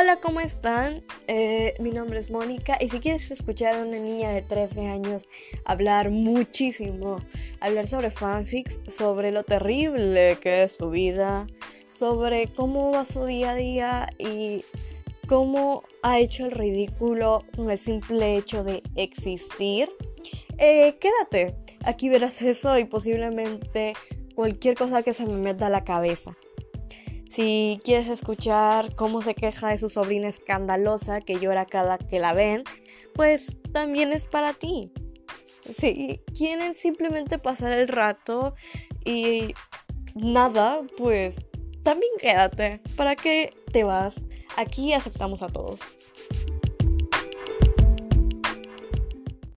Hola, ¿cómo están? Eh, mi nombre es Mónica y si quieres escuchar a una niña de 13 años hablar muchísimo, hablar sobre fanfics, sobre lo terrible que es su vida, sobre cómo va su día a día y cómo ha hecho el ridículo con el simple hecho de existir, eh, quédate, aquí verás eso y posiblemente cualquier cosa que se me meta a la cabeza. Si quieres escuchar cómo se queja de su sobrina escandalosa que llora cada que la ven, pues también es para ti. Si quieren simplemente pasar el rato y nada, pues también quédate. ¿Para qué te vas? Aquí aceptamos a todos.